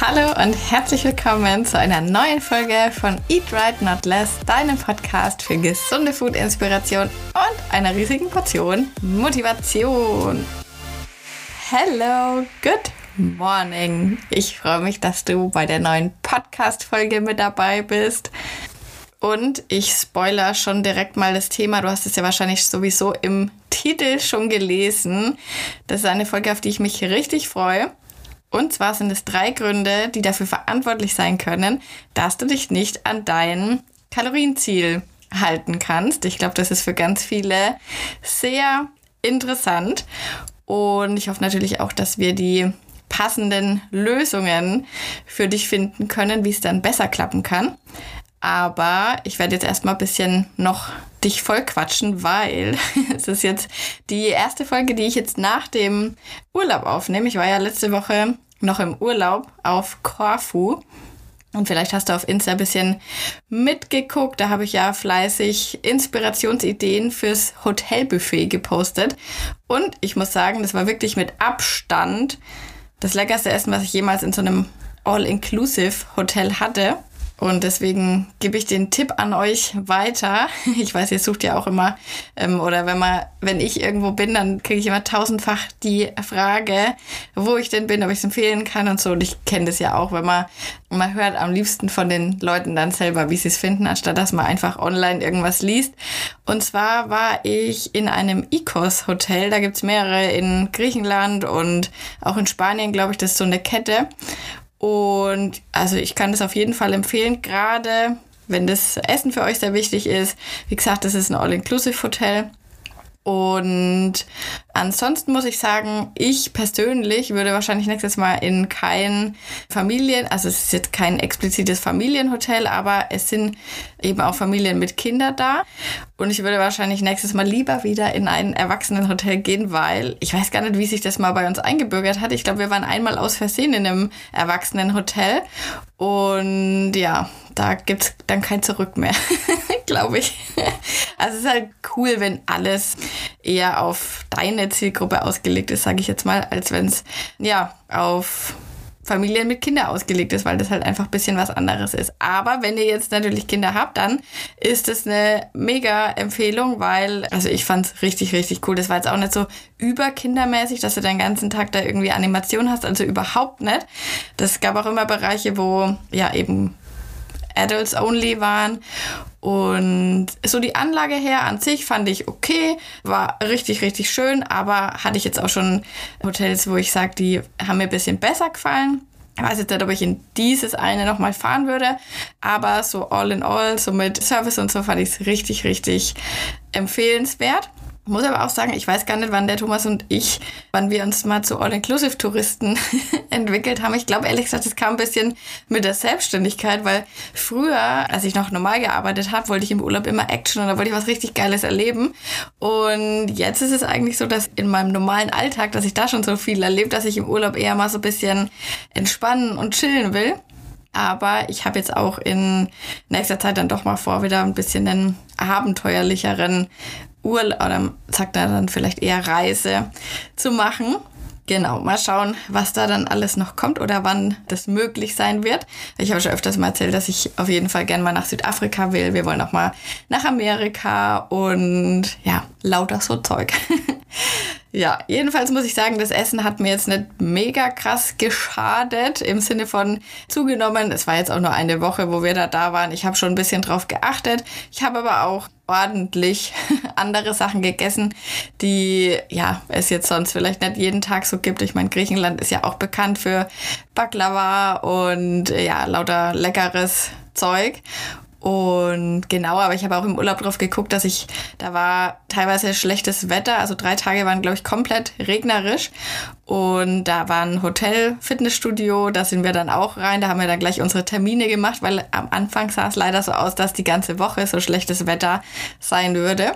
Hallo und herzlich willkommen zu einer neuen Folge von Eat Right Not Less, deinem Podcast für gesunde Food-Inspiration und einer riesigen Portion Motivation. Hello, good morning. Ich freue mich, dass du bei der neuen Podcast-Folge mit dabei bist. Und ich spoiler schon direkt mal das Thema. Du hast es ja wahrscheinlich sowieso im Titel schon gelesen. Das ist eine Folge, auf die ich mich richtig freue. Und zwar sind es drei Gründe, die dafür verantwortlich sein können, dass du dich nicht an dein Kalorienziel halten kannst. Ich glaube, das ist für ganz viele sehr interessant. Und ich hoffe natürlich auch, dass wir die passenden Lösungen für dich finden können, wie es dann besser klappen kann. Aber ich werde jetzt erstmal ein bisschen noch dich voll quatschen, weil es ist jetzt die erste Folge, die ich jetzt nach dem Urlaub aufnehme. Ich war ja letzte Woche noch im Urlaub auf Korfu. Und vielleicht hast du auf Insta ein bisschen mitgeguckt. Da habe ich ja fleißig Inspirationsideen fürs Hotelbuffet gepostet. Und ich muss sagen, das war wirklich mit Abstand das leckerste Essen, was ich jemals in so einem All-Inclusive-Hotel hatte. Und deswegen gebe ich den Tipp an euch weiter. Ich weiß, ihr sucht ja auch immer, ähm, oder wenn man, wenn ich irgendwo bin, dann kriege ich immer tausendfach die Frage, wo ich denn bin, ob ich es empfehlen kann und so. Und ich kenne das ja auch, wenn man, man hört am liebsten von den Leuten dann selber, wie sie es finden, anstatt dass man einfach online irgendwas liest. Und zwar war ich in einem Icos-Hotel, da gibt's mehrere in Griechenland und auch in Spanien, glaube ich, das ist so eine Kette. Und also ich kann das auf jeden Fall empfehlen, gerade wenn das Essen für euch sehr wichtig ist. Wie gesagt, das ist ein All-Inclusive-Hotel. Und ansonsten muss ich sagen, ich persönlich würde wahrscheinlich nächstes Mal in kein Familien, also es ist jetzt kein explizites Familienhotel, aber es sind eben auch Familien mit Kindern da. Und ich würde wahrscheinlich nächstes Mal lieber wieder in ein Erwachsenenhotel gehen, weil ich weiß gar nicht, wie sich das mal bei uns eingebürgert hat. Ich glaube, wir waren einmal aus Versehen in einem Erwachsenenhotel. Und ja, da gibt's dann kein Zurück mehr, glaube ich. Also es ist halt cool, wenn alles eher auf deine Zielgruppe ausgelegt ist, sage ich jetzt mal, als wenn es ja auf Familien mit Kindern ausgelegt ist, weil das halt einfach ein bisschen was anderes ist. Aber wenn ihr jetzt natürlich Kinder habt, dann ist es eine mega Empfehlung, weil, also ich fand es richtig, richtig cool. Das war jetzt auch nicht so überkindermäßig, dass du den ganzen Tag da irgendwie Animation hast, also überhaupt nicht. Das gab auch immer Bereiche, wo ja eben Adults Only waren. Und so die Anlage her an sich fand ich okay, war richtig, richtig schön, aber hatte ich jetzt auch schon Hotels, wo ich sage, die haben mir ein bisschen besser gefallen. Ich weiß jetzt nicht, ob ich in dieses eine nochmal fahren würde, aber so all in all, so mit Service und so fand ich es richtig, richtig empfehlenswert. Muss aber auch sagen, ich weiß gar nicht, wann der Thomas und ich, wann wir uns mal zu All-Inclusive-Touristen entwickelt haben. Ich glaube, ehrlich gesagt, das kam ein bisschen mit der Selbstständigkeit, weil früher, als ich noch normal gearbeitet habe, wollte ich im Urlaub immer Action und da wollte ich was richtig Geiles erleben. Und jetzt ist es eigentlich so, dass in meinem normalen Alltag, dass ich da schon so viel erlebe, dass ich im Urlaub eher mal so ein bisschen entspannen und chillen will. Aber ich habe jetzt auch in nächster Zeit dann doch mal vor, wieder ein bisschen einen abenteuerlicheren Urlaub oder sagt er dann vielleicht eher Reise zu machen. Genau, mal schauen, was da dann alles noch kommt oder wann das möglich sein wird. Ich habe schon öfters mal erzählt, dass ich auf jeden Fall gerne mal nach Südafrika will. Wir wollen auch mal nach Amerika und ja, lauter so Zeug. Ja, jedenfalls muss ich sagen, das Essen hat mir jetzt nicht mega krass geschadet im Sinne von zugenommen. Es war jetzt auch nur eine Woche, wo wir da da waren. Ich habe schon ein bisschen drauf geachtet. Ich habe aber auch ordentlich andere Sachen gegessen, die ja es jetzt sonst vielleicht nicht jeden Tag so gibt. Ich meine, Griechenland ist ja auch bekannt für Baklava und ja lauter leckeres Zeug. Und genau, aber ich habe auch im Urlaub drauf geguckt, dass ich, da war teilweise schlechtes Wetter, also drei Tage waren, glaube ich, komplett regnerisch. Und da war ein Hotel, Fitnessstudio, da sind wir dann auch rein. Da haben wir dann gleich unsere Termine gemacht, weil am Anfang sah es leider so aus, dass die ganze Woche so schlechtes Wetter sein würde.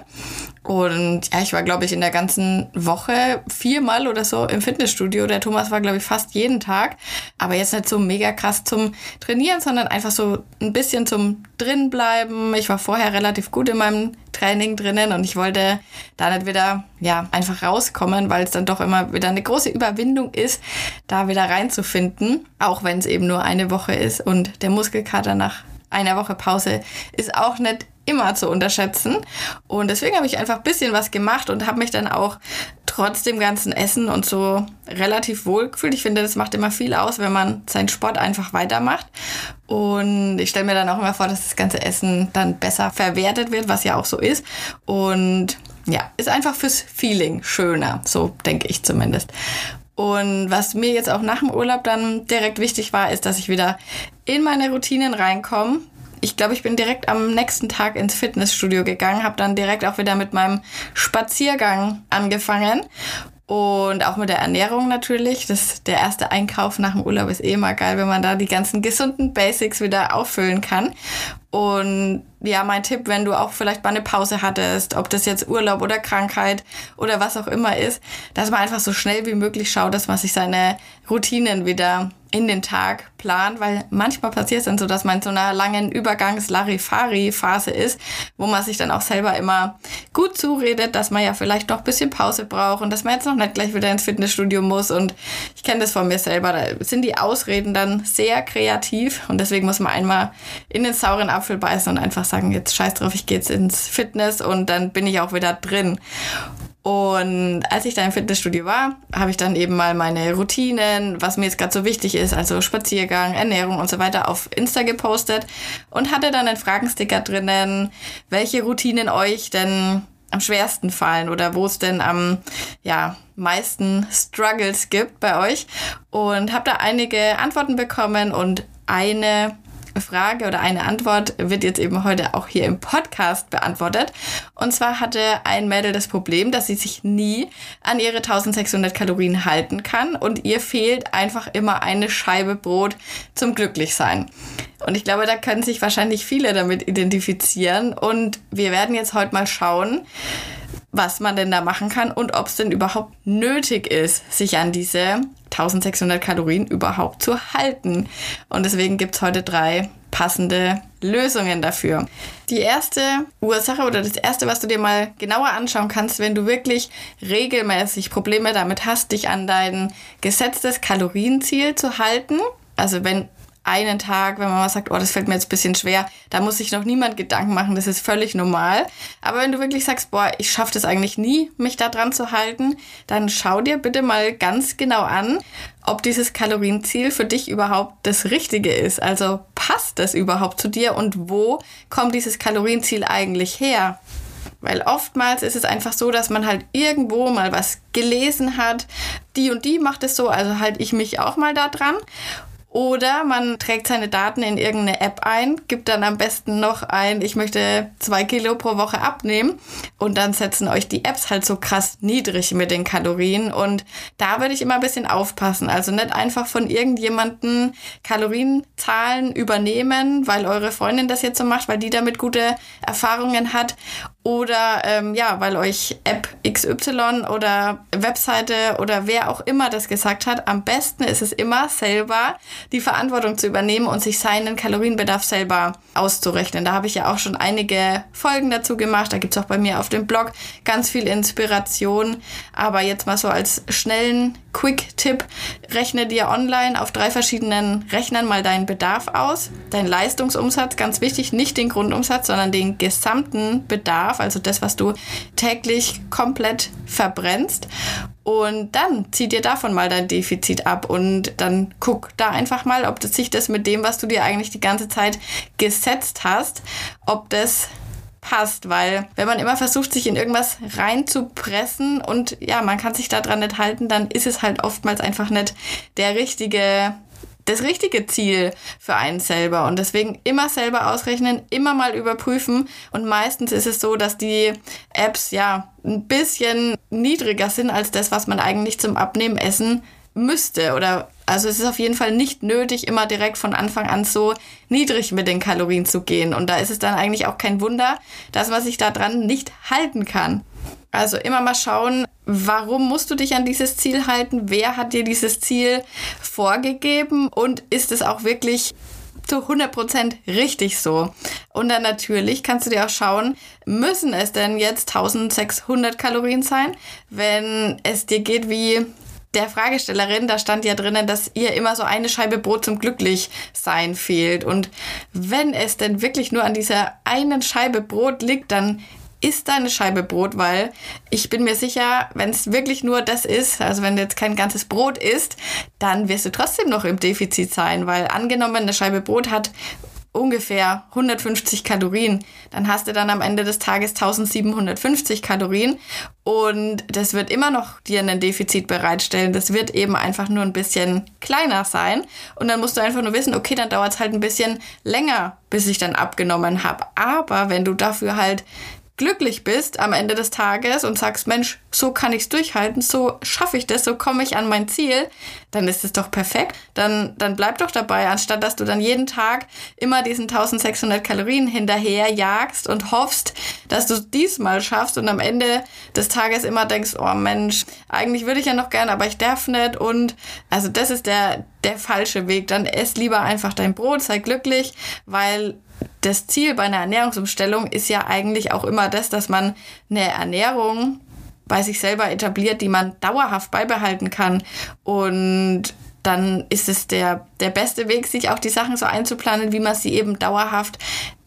Und ja, ich war, glaube ich, in der ganzen Woche viermal oder so im Fitnessstudio. Der Thomas war, glaube ich, fast jeden Tag. Aber jetzt nicht so mega krass zum Trainieren, sondern einfach so ein bisschen zum drin bleiben. Ich war vorher relativ gut in meinem Training drinnen und ich wollte da nicht wieder, ja, einfach rauskommen, weil es dann doch immer wieder eine große Überwindung ist, da wieder reinzufinden, auch wenn es eben nur eine Woche ist und der Muskelkater nach einer Woche Pause ist auch nicht immer zu unterschätzen. Und deswegen habe ich einfach ein bisschen was gemacht und habe mich dann auch trotz dem ganzen Essen und so relativ wohl gefühlt. Ich finde, das macht immer viel aus, wenn man seinen Sport einfach weitermacht. Und ich stelle mir dann auch immer vor, dass das ganze Essen dann besser verwertet wird, was ja auch so ist. Und ja, ist einfach fürs Feeling schöner, so denke ich zumindest. Und was mir jetzt auch nach dem Urlaub dann direkt wichtig war, ist, dass ich wieder in meine Routinen reinkomme. Ich glaube, ich bin direkt am nächsten Tag ins Fitnessstudio gegangen, habe dann direkt auch wieder mit meinem Spaziergang angefangen und auch mit der Ernährung natürlich. Das, der erste Einkauf nach dem Urlaub ist eh immer geil, wenn man da die ganzen gesunden Basics wieder auffüllen kann. Und ja, mein Tipp, wenn du auch vielleicht mal eine Pause hattest, ob das jetzt Urlaub oder Krankheit oder was auch immer ist, dass man einfach so schnell wie möglich schaut, dass man sich seine Routinen wieder in den Tag plant, weil manchmal passiert es dann so, dass man in so einer langen Übergangs-Larifari-Phase ist, wo man sich dann auch selber immer gut zuredet, dass man ja vielleicht noch ein bisschen Pause braucht und dass man jetzt noch nicht gleich wieder ins Fitnessstudio muss und ich kenne das von mir selber, da sind die Ausreden dann sehr kreativ und deswegen muss man einmal in den sauren Apfel beißen und einfach sagen, jetzt scheiß drauf, ich gehe jetzt ins Fitness und dann bin ich auch wieder drin. Und als ich da im Fitnessstudio war, habe ich dann eben mal meine Routinen, was mir jetzt gerade so wichtig ist, also Spaziergang, Ernährung und so weiter, auf Insta gepostet und hatte dann einen Fragensticker drinnen, welche Routinen euch denn am schwersten fallen oder wo es denn am ja, meisten Struggles gibt bei euch. Und habe da einige Antworten bekommen und eine Frage oder eine Antwort wird jetzt eben heute auch hier im Podcast beantwortet. Und zwar hatte ein Mädel das Problem, dass sie sich nie an ihre 1600 Kalorien halten kann und ihr fehlt einfach immer eine Scheibe Brot zum Glücklichsein. Und ich glaube, da können sich wahrscheinlich viele damit identifizieren. Und wir werden jetzt heute mal schauen, was man denn da machen kann und ob es denn überhaupt nötig ist, sich an diese 1600 Kalorien überhaupt zu halten. Und deswegen gibt es heute drei passende Lösungen dafür. Die erste Ursache oder das erste, was du dir mal genauer anschauen kannst, wenn du wirklich regelmäßig Probleme damit hast, dich an dein gesetztes Kalorienziel zu halten, also wenn einen Tag, wenn man mal sagt, oh, das fällt mir jetzt ein bisschen schwer, da muss sich noch niemand Gedanken machen, das ist völlig normal. Aber wenn du wirklich sagst, boah, ich schaffe das eigentlich nie, mich da dran zu halten, dann schau dir bitte mal ganz genau an, ob dieses Kalorienziel für dich überhaupt das Richtige ist. Also passt das überhaupt zu dir und wo kommt dieses Kalorienziel eigentlich her? Weil oftmals ist es einfach so, dass man halt irgendwo mal was gelesen hat, die und die macht es so, also halte ich mich auch mal da dran. Oder man trägt seine Daten in irgendeine App ein, gibt dann am besten noch ein, ich möchte zwei Kilo pro Woche abnehmen. Und dann setzen euch die Apps halt so krass niedrig mit den Kalorien. Und da würde ich immer ein bisschen aufpassen. Also nicht einfach von irgendjemanden Kalorienzahlen übernehmen, weil eure Freundin das jetzt so macht, weil die damit gute Erfahrungen hat. Oder ähm, ja, weil euch App XY oder Webseite oder wer auch immer das gesagt hat, am besten ist es immer selber die Verantwortung zu übernehmen und sich seinen Kalorienbedarf selber auszurechnen. Da habe ich ja auch schon einige Folgen dazu gemacht. Da gibt es auch bei mir auf dem Blog ganz viel Inspiration. Aber jetzt mal so als schnellen Quick-Tipp, rechne dir online auf drei verschiedenen Rechnern mal deinen Bedarf aus. Dein Leistungsumsatz, ganz wichtig, nicht den Grundumsatz, sondern den gesamten Bedarf, also das, was du täglich komplett verbrennst. Und dann zieh dir davon mal dein Defizit ab und dann guck da einfach mal, ob das sich das mit dem, was du dir eigentlich die ganze Zeit gesetzt hast, ob das passt, weil wenn man immer versucht, sich in irgendwas reinzupressen und ja, man kann sich daran nicht halten, dann ist es halt oftmals einfach nicht der richtige das richtige Ziel für einen selber. Und deswegen immer selber ausrechnen, immer mal überprüfen. Und meistens ist es so, dass die Apps ja ein bisschen niedriger sind als das, was man eigentlich zum Abnehmen essen müsste oder also es ist auf jeden Fall nicht nötig, immer direkt von Anfang an so niedrig mit den Kalorien zu gehen. Und da ist es dann eigentlich auch kein Wunder, dass man sich daran nicht halten kann. Also immer mal schauen, warum musst du dich an dieses Ziel halten? Wer hat dir dieses Ziel vorgegeben? Und ist es auch wirklich zu 100% richtig so. Und dann natürlich kannst du dir auch schauen, müssen es denn jetzt 1600 Kalorien sein, wenn es dir geht wie der Fragestellerin, da stand ja drinnen, dass ihr immer so eine Scheibe Brot zum Glücklichsein fehlt. Und wenn es denn wirklich nur an dieser einen Scheibe Brot liegt, dann isst deine Scheibe Brot, weil ich bin mir sicher, wenn es wirklich nur das ist, also wenn du jetzt kein ganzes Brot isst, dann wirst du trotzdem noch im Defizit sein, weil angenommen, eine Scheibe Brot hat ungefähr 150 Kalorien, dann hast du dann am Ende des Tages 1750 Kalorien und das wird immer noch dir ein Defizit bereitstellen. Das wird eben einfach nur ein bisschen kleiner sein und dann musst du einfach nur wissen, okay, dann dauert es halt ein bisschen länger, bis ich dann abgenommen habe. Aber wenn du dafür halt glücklich bist am Ende des Tages und sagst, Mensch, so kann ich es durchhalten, so schaffe ich das, so komme ich an mein Ziel, dann ist es doch perfekt. Dann, dann bleib doch dabei, anstatt dass du dann jeden Tag immer diesen 1600 Kalorien hinterher jagst und hoffst, dass du es diesmal schaffst und am Ende des Tages immer denkst, oh Mensch, eigentlich würde ich ja noch gern, aber ich darf nicht und also das ist der, der falsche Weg. Dann ess lieber einfach dein Brot, sei glücklich, weil das Ziel bei einer Ernährungsumstellung ist ja eigentlich auch immer das, dass man eine Ernährung bei sich selber etabliert, die man dauerhaft beibehalten kann. Und dann ist es der, der beste Weg, sich auch die Sachen so einzuplanen, wie man sie eben dauerhaft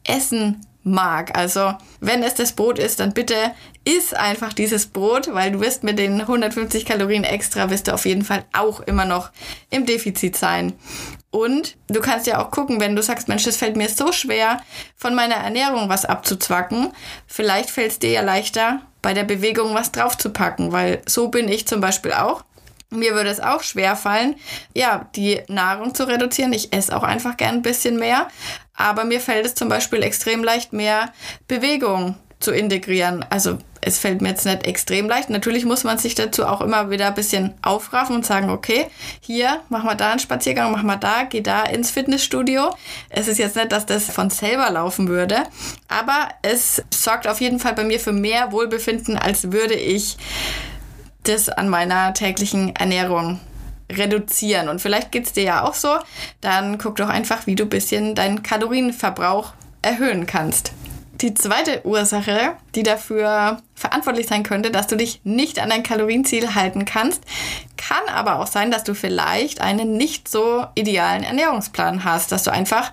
essen mag. Also wenn es das Brot ist, dann bitte iss einfach dieses Brot, weil du wirst mit den 150 Kalorien extra, wirst du auf jeden Fall auch immer noch im Defizit sein. Und du kannst ja auch gucken, wenn du sagst, Mensch, das fällt mir so schwer, von meiner Ernährung was abzuzwacken. Vielleicht fällt es dir ja leichter, bei der Bewegung was draufzupacken, weil so bin ich zum Beispiel auch. Mir würde es auch schwer fallen, ja, die Nahrung zu reduzieren. Ich esse auch einfach gern ein bisschen mehr. Aber mir fällt es zum Beispiel extrem leicht, mehr Bewegung zu integrieren. Also es fällt mir jetzt nicht extrem leicht. Natürlich muss man sich dazu auch immer wieder ein bisschen aufraffen und sagen, okay, hier, mach mal da einen Spaziergang, mach mal da, geh da ins Fitnessstudio. Es ist jetzt nicht, dass das von selber laufen würde, aber es sorgt auf jeden Fall bei mir für mehr Wohlbefinden, als würde ich das an meiner täglichen Ernährung reduzieren. Und vielleicht geht es dir ja auch so. Dann guck doch einfach, wie du ein bisschen deinen Kalorienverbrauch erhöhen kannst. Die zweite Ursache, die dafür verantwortlich sein könnte, dass du dich nicht an dein Kalorienziel halten kannst, kann aber auch sein, dass du vielleicht einen nicht so idealen Ernährungsplan hast, dass du einfach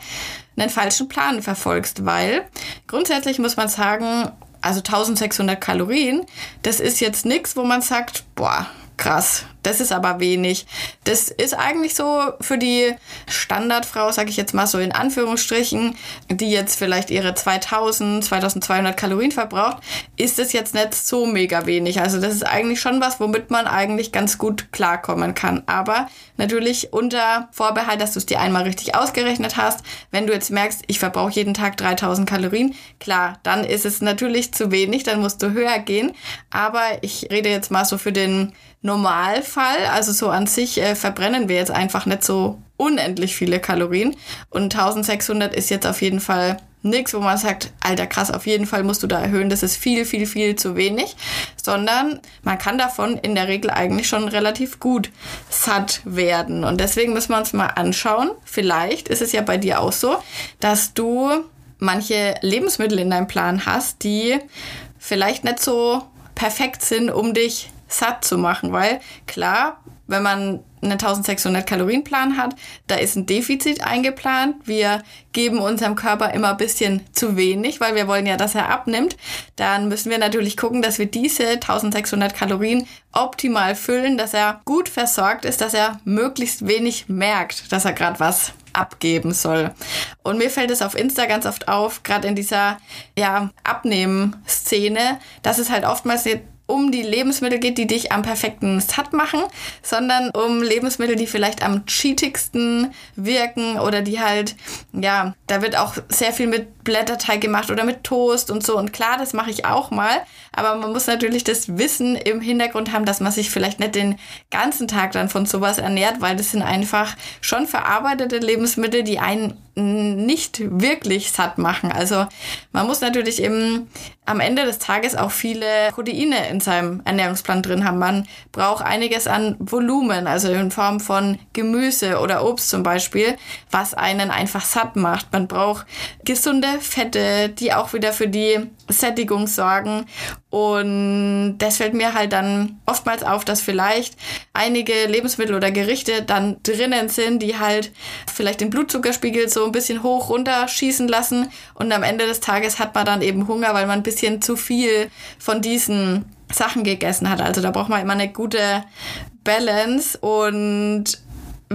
einen falschen Plan verfolgst, weil grundsätzlich muss man sagen, also 1600 Kalorien, das ist jetzt nichts, wo man sagt, boah, krass, das ist aber wenig. Das ist eigentlich so für die Standardfrau, sage ich jetzt mal so in Anführungsstrichen, die jetzt vielleicht ihre 2000, 2200 Kalorien verbraucht, ist es jetzt nicht so mega wenig. Also das ist eigentlich schon was, womit man eigentlich ganz gut klarkommen kann. Aber natürlich unter Vorbehalt, dass du es dir einmal richtig ausgerechnet hast. Wenn du jetzt merkst, ich verbrauche jeden Tag 3000 Kalorien, klar, dann ist es natürlich zu wenig, dann musst du höher gehen. Aber ich rede jetzt mal so für den Normalfall, also so an sich, äh, verbrennen wir jetzt einfach nicht so unendlich viele Kalorien. Und 1600 ist jetzt auf jeden Fall nichts, wo man sagt, alter krass, auf jeden Fall musst du da erhöhen, das ist viel, viel, viel zu wenig, sondern man kann davon in der Regel eigentlich schon relativ gut satt werden. Und deswegen müssen wir uns mal anschauen, vielleicht ist es ja bei dir auch so, dass du manche Lebensmittel in deinem Plan hast, die vielleicht nicht so perfekt sind, um dich satt zu machen, weil klar, wenn man einen 1600 Kalorien Plan hat, da ist ein Defizit eingeplant. Wir geben unserem Körper immer ein bisschen zu wenig, weil wir wollen ja, dass er abnimmt. Dann müssen wir natürlich gucken, dass wir diese 1600 Kalorien optimal füllen, dass er gut versorgt ist, dass er möglichst wenig merkt, dass er gerade was abgeben soll. Und mir fällt es auf Insta ganz oft auf, gerade in dieser ja, Abnehmen-Szene, dass es halt oftmals um die Lebensmittel geht, die dich am perfekten satt machen, sondern um Lebensmittel, die vielleicht am cheatigsten wirken oder die halt, ja, da wird auch sehr viel mit Blätterteig gemacht oder mit Toast und so. Und klar, das mache ich auch mal, aber man muss natürlich das Wissen im Hintergrund haben, dass man sich vielleicht nicht den ganzen Tag dann von sowas ernährt, weil das sind einfach schon verarbeitete Lebensmittel, die einen nicht wirklich satt machen. Also man muss natürlich eben am Ende des Tages auch viele Proteine in seinem Ernährungsplan drin haben. Man braucht einiges an Volumen, also in Form von Gemüse oder Obst zum Beispiel, was einen einfach satt macht. Man braucht gesunde Fette, die auch wieder für die Sättigung sorgen. Und das fällt mir halt dann oftmals auf, dass vielleicht einige Lebensmittel oder Gerichte dann drinnen sind, die halt vielleicht den Blutzuckerspiegel so ein bisschen hoch runter schießen lassen. Und am Ende des Tages hat man dann eben Hunger, weil man ein bisschen zu viel von diesen Sachen gegessen hat. Also da braucht man immer eine gute Balance und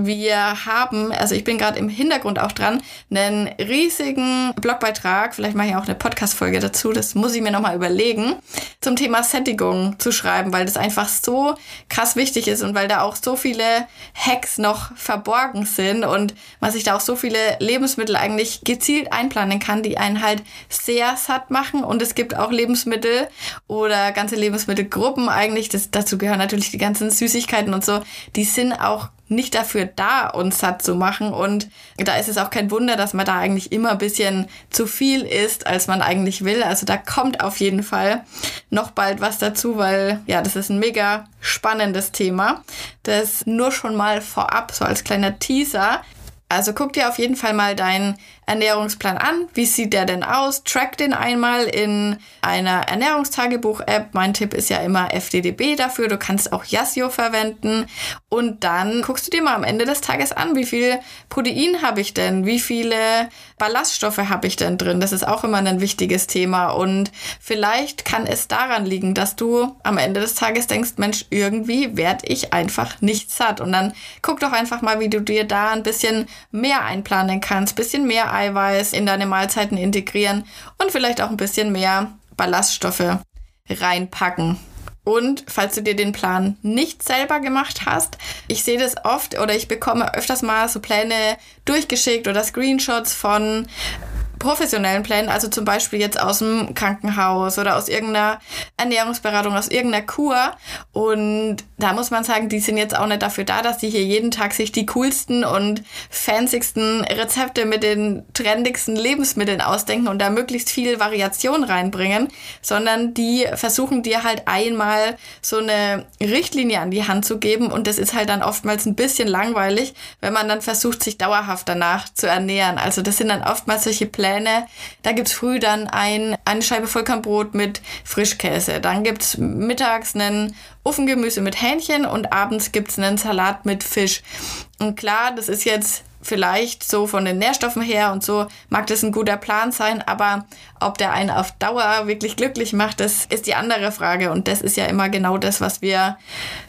wir haben, also ich bin gerade im Hintergrund auch dran, einen riesigen Blogbeitrag, vielleicht mache ich auch eine Podcast-Folge dazu, das muss ich mir nochmal überlegen, zum Thema Sättigung zu schreiben, weil das einfach so krass wichtig ist und weil da auch so viele Hacks noch verborgen sind und man sich da auch so viele Lebensmittel eigentlich gezielt einplanen kann, die einen halt sehr satt machen. Und es gibt auch Lebensmittel oder ganze Lebensmittelgruppen eigentlich, das, dazu gehören natürlich die ganzen Süßigkeiten und so, die sind auch nicht dafür da, uns satt zu machen. Und da ist es auch kein Wunder, dass man da eigentlich immer ein bisschen zu viel isst, als man eigentlich will. Also da kommt auf jeden Fall noch bald was dazu, weil ja, das ist ein mega spannendes Thema. Das nur schon mal vorab, so als kleiner Teaser. Also guck dir auf jeden Fall mal deinen Ernährungsplan an. Wie sieht der denn aus? Track den einmal in einer Ernährungstagebuch-App. Mein Tipp ist ja immer FDDB dafür. Du kannst auch Yasio verwenden. Und dann guckst du dir mal am Ende des Tages an, wie viel Protein habe ich denn? Wie viele Ballaststoffe habe ich denn drin? Das ist auch immer ein wichtiges Thema. Und vielleicht kann es daran liegen, dass du am Ende des Tages denkst, Mensch, irgendwie werde ich einfach nicht satt. Und dann guck doch einfach mal, wie du dir da ein bisschen mehr einplanen kannst, bisschen mehr Eiweiß in deine Mahlzeiten integrieren und vielleicht auch ein bisschen mehr Ballaststoffe reinpacken. Und falls du dir den Plan nicht selber gemacht hast, ich sehe das oft oder ich bekomme öfters mal so Pläne durchgeschickt oder Screenshots von professionellen Plänen, also zum Beispiel jetzt aus dem Krankenhaus oder aus irgendeiner Ernährungsberatung, aus irgendeiner Kur. Und da muss man sagen, die sind jetzt auch nicht dafür da, dass die hier jeden Tag sich die coolsten und fancysten Rezepte mit den trendigsten Lebensmitteln ausdenken und da möglichst viel Variation reinbringen, sondern die versuchen dir halt einmal so eine Richtlinie an die Hand zu geben und das ist halt dann oftmals ein bisschen langweilig, wenn man dann versucht, sich dauerhaft danach zu ernähren. Also das sind dann oftmals solche Pläne, Pläne. Da gibt's früh dann ein, eine Scheibe Vollkornbrot mit Frischkäse. Dann gibt's mittags einen Ofengemüse mit Hähnchen und abends gibt's einen Salat mit Fisch. Und klar, das ist jetzt vielleicht so von den Nährstoffen her und so mag das ein guter Plan sein, aber ob der einen auf Dauer wirklich glücklich macht, das ist die andere Frage und das ist ja immer genau das, was wir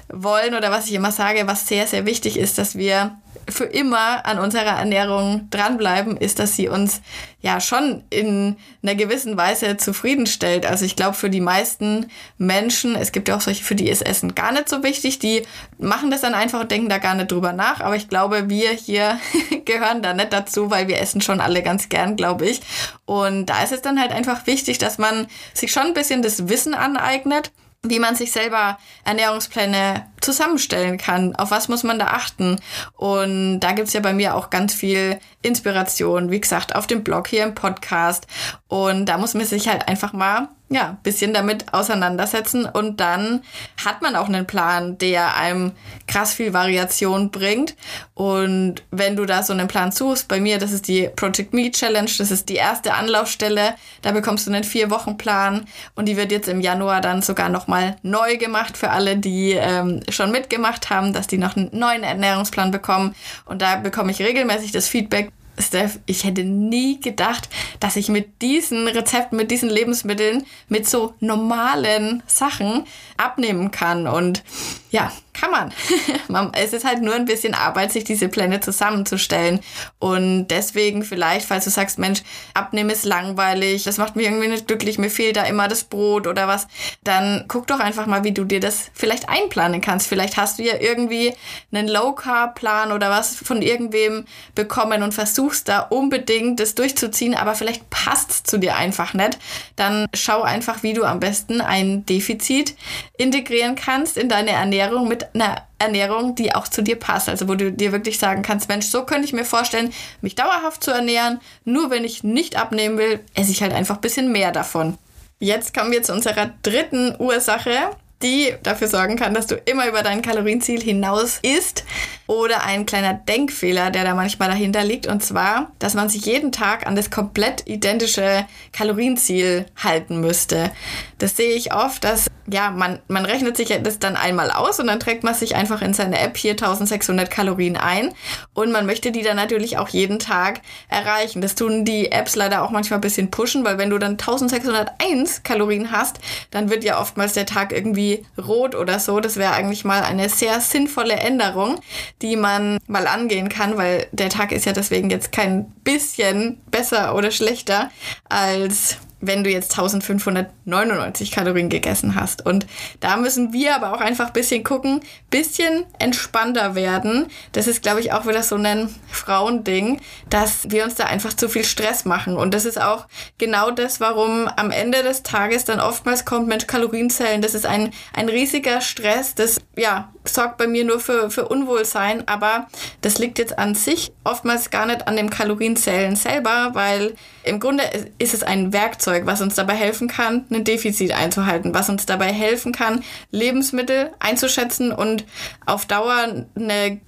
wollen oder was ich immer sage, was sehr, sehr wichtig ist, dass wir für immer an unserer Ernährung dranbleiben, ist, dass sie uns ja schon in einer gewissen Weise zufriedenstellt. Also ich glaube, für die meisten Menschen, es gibt ja auch solche, für die ist Essen gar nicht so wichtig, die machen das dann einfach und denken da gar nicht drüber nach. Aber ich glaube, wir hier gehören da nicht dazu, weil wir essen schon alle ganz gern, glaube ich. Und da ist es dann halt einfach wichtig, dass man sich schon ein bisschen das Wissen aneignet wie man sich selber Ernährungspläne zusammenstellen kann. Auf was muss man da achten? Und da gibt's ja bei mir auch ganz viel Inspiration, wie gesagt, auf dem Blog, hier im Podcast. Und da muss man sich halt einfach mal ja, bisschen damit auseinandersetzen und dann hat man auch einen Plan, der einem krass viel Variation bringt. Und wenn du da so einen Plan suchst, bei mir, das ist die Project Me Challenge, das ist die erste Anlaufstelle, da bekommst du einen Vier-Wochen-Plan und die wird jetzt im Januar dann sogar nochmal neu gemacht für alle, die ähm, schon mitgemacht haben, dass die noch einen neuen Ernährungsplan bekommen. Und da bekomme ich regelmäßig das Feedback, Steph, ich hätte nie gedacht, dass ich mit diesen Rezepten, mit diesen Lebensmitteln, mit so normalen Sachen abnehmen kann. Und ja, kann man. es ist halt nur ein bisschen Arbeit, sich diese Pläne zusammenzustellen. Und deswegen vielleicht, falls du sagst, Mensch, abnehmen ist langweilig, das macht mich irgendwie nicht glücklich, mir fehlt da immer das Brot oder was, dann guck doch einfach mal, wie du dir das vielleicht einplanen kannst. Vielleicht hast du ja irgendwie einen Low-Carb-Plan oder was von irgendwem bekommen und versuchst da unbedingt das durchzuziehen, aber vielleicht passt es zu dir einfach nicht. Dann schau einfach, wie du am besten ein Defizit integrieren kannst in deine Ernährung mit eine Ernährung, die auch zu dir passt. Also wo du dir wirklich sagen kannst, Mensch, so könnte ich mir vorstellen, mich dauerhaft zu ernähren. Nur wenn ich nicht abnehmen will, esse ich halt einfach ein bisschen mehr davon. Jetzt kommen wir zu unserer dritten Ursache, die dafür sorgen kann, dass du immer über dein Kalorienziel hinaus isst. Oder ein kleiner Denkfehler, der da manchmal dahinter liegt. Und zwar, dass man sich jeden Tag an das komplett identische Kalorienziel halten müsste. Das sehe ich oft, dass ja, man, man rechnet sich das dann einmal aus und dann trägt man sich einfach in seine App hier 1600 Kalorien ein. Und man möchte die dann natürlich auch jeden Tag erreichen. Das tun die Apps leider auch manchmal ein bisschen pushen, weil wenn du dann 1601 Kalorien hast, dann wird ja oftmals der Tag irgendwie rot oder so. Das wäre eigentlich mal eine sehr sinnvolle Änderung, die man mal angehen kann, weil der Tag ist ja deswegen jetzt kein bisschen besser oder schlechter als wenn du jetzt 1599 Kalorien gegessen hast. Und da müssen wir aber auch einfach ein bisschen gucken, bisschen entspannter werden. Das ist, glaube ich, auch wieder so ein Frauending, dass wir uns da einfach zu viel Stress machen. Und das ist auch genau das, warum am Ende des Tages dann oftmals kommt, Mensch, Kalorienzellen, das ist ein, ein riesiger Stress. Das, ja, sorgt bei mir nur für, für Unwohlsein, aber das liegt jetzt an sich oftmals gar nicht an dem Kalorienzellen selber, weil im Grunde ist es ein Werkzeug, was uns dabei helfen kann, ein Defizit einzuhalten, was uns dabei helfen kann, Lebensmittel einzuschätzen und auf Dauer eine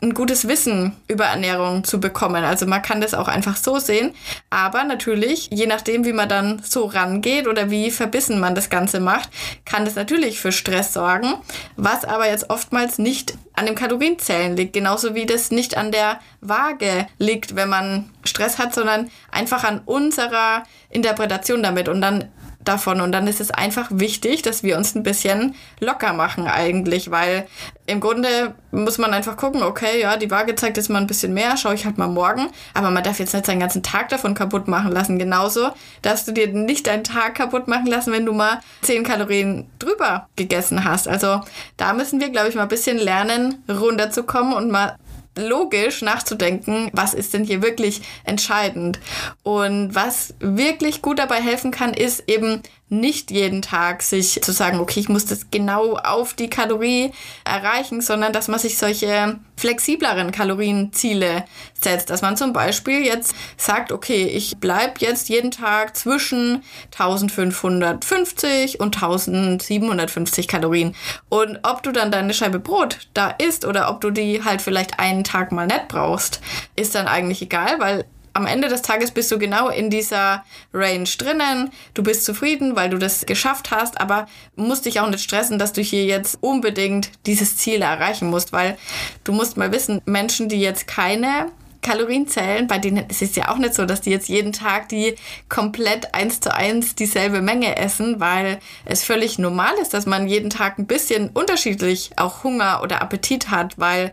ein gutes Wissen über Ernährung zu bekommen. Also man kann das auch einfach so sehen. Aber natürlich, je nachdem, wie man dann so rangeht oder wie verbissen man das Ganze macht, kann das natürlich für Stress sorgen, was aber jetzt oftmals nicht an dem Kalorienzählen liegt, genauso wie das nicht an der Waage liegt, wenn man Stress hat, sondern einfach an unserer Interpretation damit. Und dann davon. Und dann ist es einfach wichtig, dass wir uns ein bisschen locker machen eigentlich, weil im Grunde muss man einfach gucken, okay, ja, die Waage zeigt jetzt mal ein bisschen mehr, schaue ich halt mal morgen. Aber man darf jetzt nicht seinen ganzen Tag davon kaputt machen lassen. Genauso darfst du dir nicht deinen Tag kaputt machen lassen, wenn du mal 10 Kalorien drüber gegessen hast. Also da müssen wir, glaube ich, mal ein bisschen lernen, runterzukommen und mal logisch nachzudenken, was ist denn hier wirklich entscheidend. Und was wirklich gut dabei helfen kann, ist eben nicht jeden Tag sich zu sagen, okay, ich muss das genau auf die Kalorie erreichen, sondern dass man sich solche flexibleren Kalorienziele setzt. Dass man zum Beispiel jetzt sagt, okay, ich bleib jetzt jeden Tag zwischen 1550 und 1750 Kalorien. Und ob du dann deine Scheibe Brot da isst oder ob du die halt vielleicht einen Tag mal nicht brauchst, ist dann eigentlich egal, weil am Ende des Tages bist du genau in dieser Range drinnen. Du bist zufrieden, weil du das geschafft hast, aber musst dich auch nicht stressen, dass du hier jetzt unbedingt dieses Ziel erreichen musst, weil du musst mal wissen, Menschen, die jetzt keine Kalorien zählen, bei denen ist es ja auch nicht so, dass die jetzt jeden Tag die komplett eins zu eins dieselbe Menge essen, weil es völlig normal ist, dass man jeden Tag ein bisschen unterschiedlich auch Hunger oder Appetit hat, weil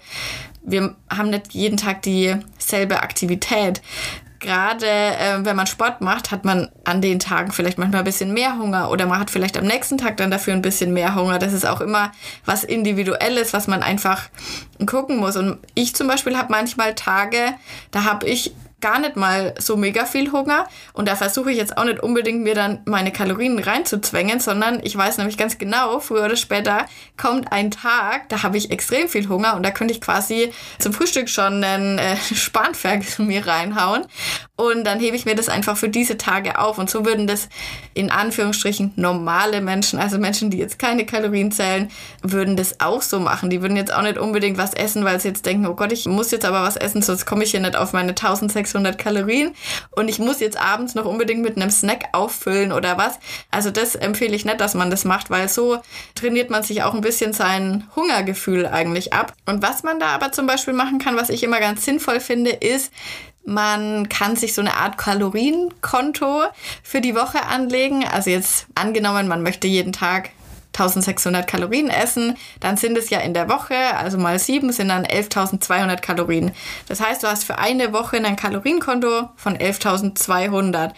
wir haben nicht jeden Tag dieselbe Aktivität. Gerade äh, wenn man Sport macht, hat man an den Tagen vielleicht manchmal ein bisschen mehr Hunger oder man hat vielleicht am nächsten Tag dann dafür ein bisschen mehr Hunger. Das ist auch immer was Individuelles, was man einfach gucken muss. Und ich zum Beispiel habe manchmal Tage, da habe ich gar nicht mal so mega viel Hunger. Und da versuche ich jetzt auch nicht unbedingt mir dann meine Kalorien reinzuzwängen, sondern ich weiß nämlich ganz genau, früher oder später kommt ein Tag, da habe ich extrem viel Hunger und da könnte ich quasi zum Frühstück schon einen äh, Spanferkel mir reinhauen. Und dann hebe ich mir das einfach für diese Tage auf. Und so würden das in Anführungsstrichen normale Menschen, also Menschen, die jetzt keine Kalorien zählen, würden das auch so machen. Die würden jetzt auch nicht unbedingt was essen, weil sie jetzt denken, oh Gott, ich muss jetzt aber was essen, sonst komme ich hier nicht auf meine 1600 600 Kalorien und ich muss jetzt abends noch unbedingt mit einem Snack auffüllen oder was. Also das empfehle ich nicht, dass man das macht, weil so trainiert man sich auch ein bisschen sein Hungergefühl eigentlich ab. Und was man da aber zum Beispiel machen kann, was ich immer ganz sinnvoll finde, ist, man kann sich so eine Art Kalorienkonto für die Woche anlegen. Also jetzt angenommen, man möchte jeden Tag 1600 Kalorien essen, dann sind es ja in der Woche, also mal sieben, sind dann 11.200 Kalorien. Das heißt, du hast für eine Woche ein Kalorienkonto von 11.200.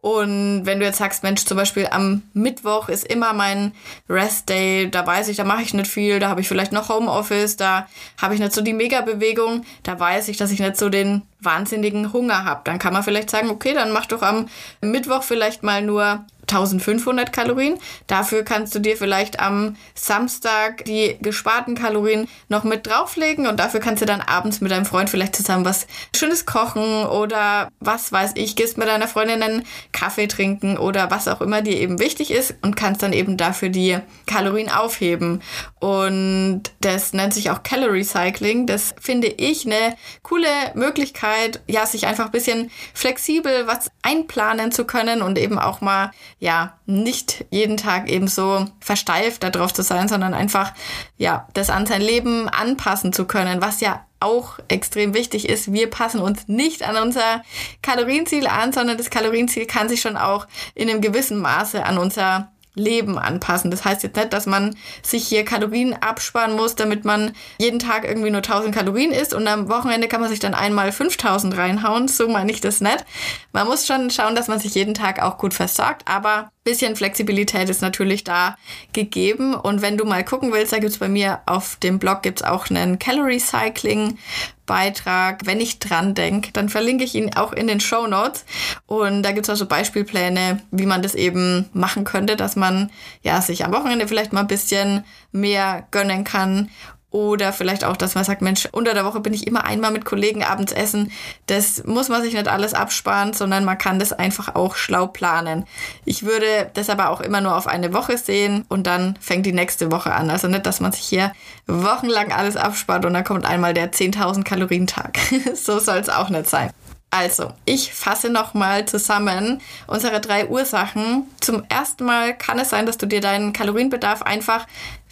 Und wenn du jetzt sagst, Mensch, zum Beispiel am Mittwoch ist immer mein Rest Day, da weiß ich, da mache ich nicht viel, da habe ich vielleicht noch Homeoffice, da habe ich nicht so die Mega-Bewegung, da weiß ich, dass ich nicht so den wahnsinnigen Hunger habe. Dann kann man vielleicht sagen, okay, dann mach doch am Mittwoch vielleicht mal nur 1500 Kalorien. Dafür kannst du dir vielleicht am Samstag die gesparten Kalorien noch mit drauflegen und dafür kannst du dann abends mit deinem Freund vielleicht zusammen was Schönes kochen oder was weiß ich, gehst mit deiner Freundin einen Kaffee trinken oder was auch immer dir eben wichtig ist und kannst dann eben dafür die Kalorien aufheben. Und das nennt sich auch Calorie Cycling. Das finde ich eine coole Möglichkeit, ja, sich einfach ein bisschen flexibel was einplanen zu können und eben auch mal ja, nicht jeden Tag eben so versteift darauf zu sein, sondern einfach, ja, das an sein Leben anpassen zu können, was ja auch extrem wichtig ist. Wir passen uns nicht an unser Kalorienziel an, sondern das Kalorienziel kann sich schon auch in einem gewissen Maße an unser Leben anpassen. Das heißt jetzt nicht, dass man sich hier Kalorien absparen muss, damit man jeden Tag irgendwie nur 1000 Kalorien isst und am Wochenende kann man sich dann einmal 5000 reinhauen. So meine ich das nicht. Man muss schon schauen, dass man sich jeden Tag auch gut versorgt, aber bisschen Flexibilität ist natürlich da gegeben. Und wenn du mal gucken willst, da gibt es bei mir auf dem Blog gibt's auch einen Calorie Cycling Beitrag. Wenn ich dran denke, dann verlinke ich ihn auch in den Show Notes. Und da gibt es also Beispielpläne, wie man das eben machen könnte, dass man ja sich am Wochenende vielleicht mal ein bisschen mehr gönnen kann oder vielleicht auch, dass man sagt, Mensch, unter der Woche bin ich immer einmal mit Kollegen abends essen. Das muss man sich nicht alles absparen, sondern man kann das einfach auch schlau planen. Ich würde das aber auch immer nur auf eine Woche sehen und dann fängt die nächste Woche an. Also nicht, dass man sich hier wochenlang alles abspart und dann kommt einmal der 10.000 Kalorien Tag. so soll es auch nicht sein. Also, ich fasse nochmal zusammen unsere drei Ursachen. Zum ersten Mal kann es sein, dass du dir deinen Kalorienbedarf einfach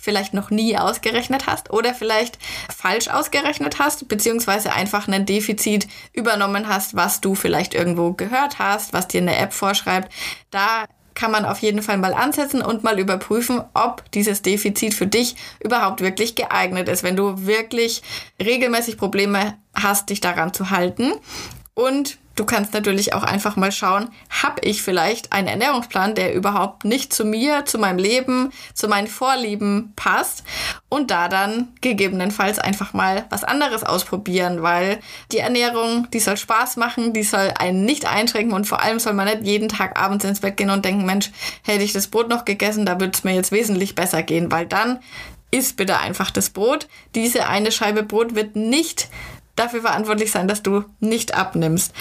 vielleicht noch nie ausgerechnet hast oder vielleicht falsch ausgerechnet hast, beziehungsweise einfach ein Defizit übernommen hast, was du vielleicht irgendwo gehört hast, was dir eine App vorschreibt. Da kann man auf jeden Fall mal ansetzen und mal überprüfen, ob dieses Defizit für dich überhaupt wirklich geeignet ist, wenn du wirklich regelmäßig Probleme hast, dich daran zu halten. Und Du kannst natürlich auch einfach mal schauen, habe ich vielleicht einen Ernährungsplan, der überhaupt nicht zu mir, zu meinem Leben, zu meinen Vorlieben passt und da dann gegebenenfalls einfach mal was anderes ausprobieren, weil die Ernährung, die soll Spaß machen, die soll einen nicht einschränken und vor allem soll man nicht jeden Tag abends ins Bett gehen und denken, Mensch, hätte ich das Brot noch gegessen, da würde es mir jetzt wesentlich besser gehen, weil dann isst bitte einfach das Brot. Diese eine Scheibe Brot wird nicht dafür verantwortlich sein, dass du nicht abnimmst.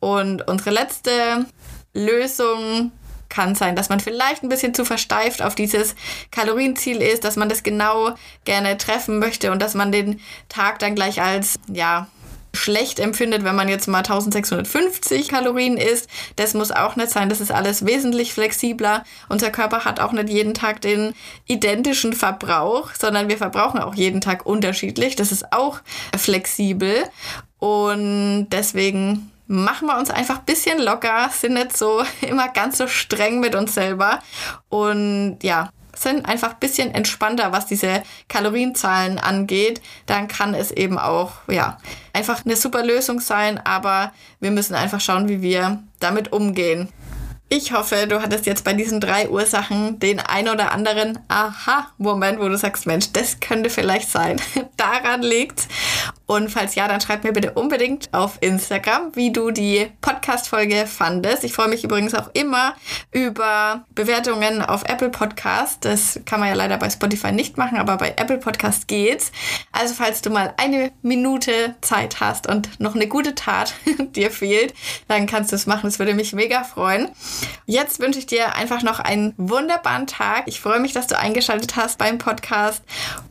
Und unsere letzte Lösung kann sein, dass man vielleicht ein bisschen zu versteift auf dieses Kalorienziel ist, dass man das genau gerne treffen möchte und dass man den Tag dann gleich als, ja, schlecht empfindet, wenn man jetzt mal 1650 Kalorien isst. Das muss auch nicht sein. Das ist alles wesentlich flexibler. Unser Körper hat auch nicht jeden Tag den identischen Verbrauch, sondern wir verbrauchen auch jeden Tag unterschiedlich. Das ist auch flexibel. Und deswegen machen wir uns einfach ein bisschen locker, sind nicht so immer ganz so streng mit uns selber. Und ja, sind einfach ein bisschen entspannter, was diese Kalorienzahlen angeht, dann kann es eben auch, ja, einfach eine super Lösung sein, aber wir müssen einfach schauen, wie wir damit umgehen. Ich hoffe, du hattest jetzt bei diesen drei Ursachen den ein oder anderen Aha-Moment, wo du sagst, Mensch, das könnte vielleicht sein. Daran liegt's. Und falls ja, dann schreib mir bitte unbedingt auf Instagram, wie du die Podcast-Folge fandest. Ich freue mich übrigens auch immer über Bewertungen auf Apple Podcast. Das kann man ja leider bei Spotify nicht machen, aber bei Apple Podcast geht's. Also falls du mal eine Minute Zeit hast und noch eine gute Tat dir fehlt, dann kannst du es machen. Das würde mich mega freuen. Jetzt wünsche ich dir einfach noch einen wunderbaren Tag. Ich freue mich, dass du eingeschaltet hast beim Podcast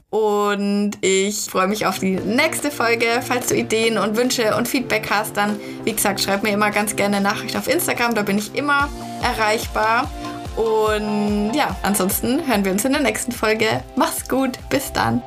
und ich freue mich auf die nächste Folge. Falls du Ideen und Wünsche und Feedback hast, dann, wie gesagt, schreib mir immer ganz gerne eine Nachricht auf Instagram. Da bin ich immer erreichbar. Und ja, ansonsten hören wir uns in der nächsten Folge. Mach's gut. Bis dann.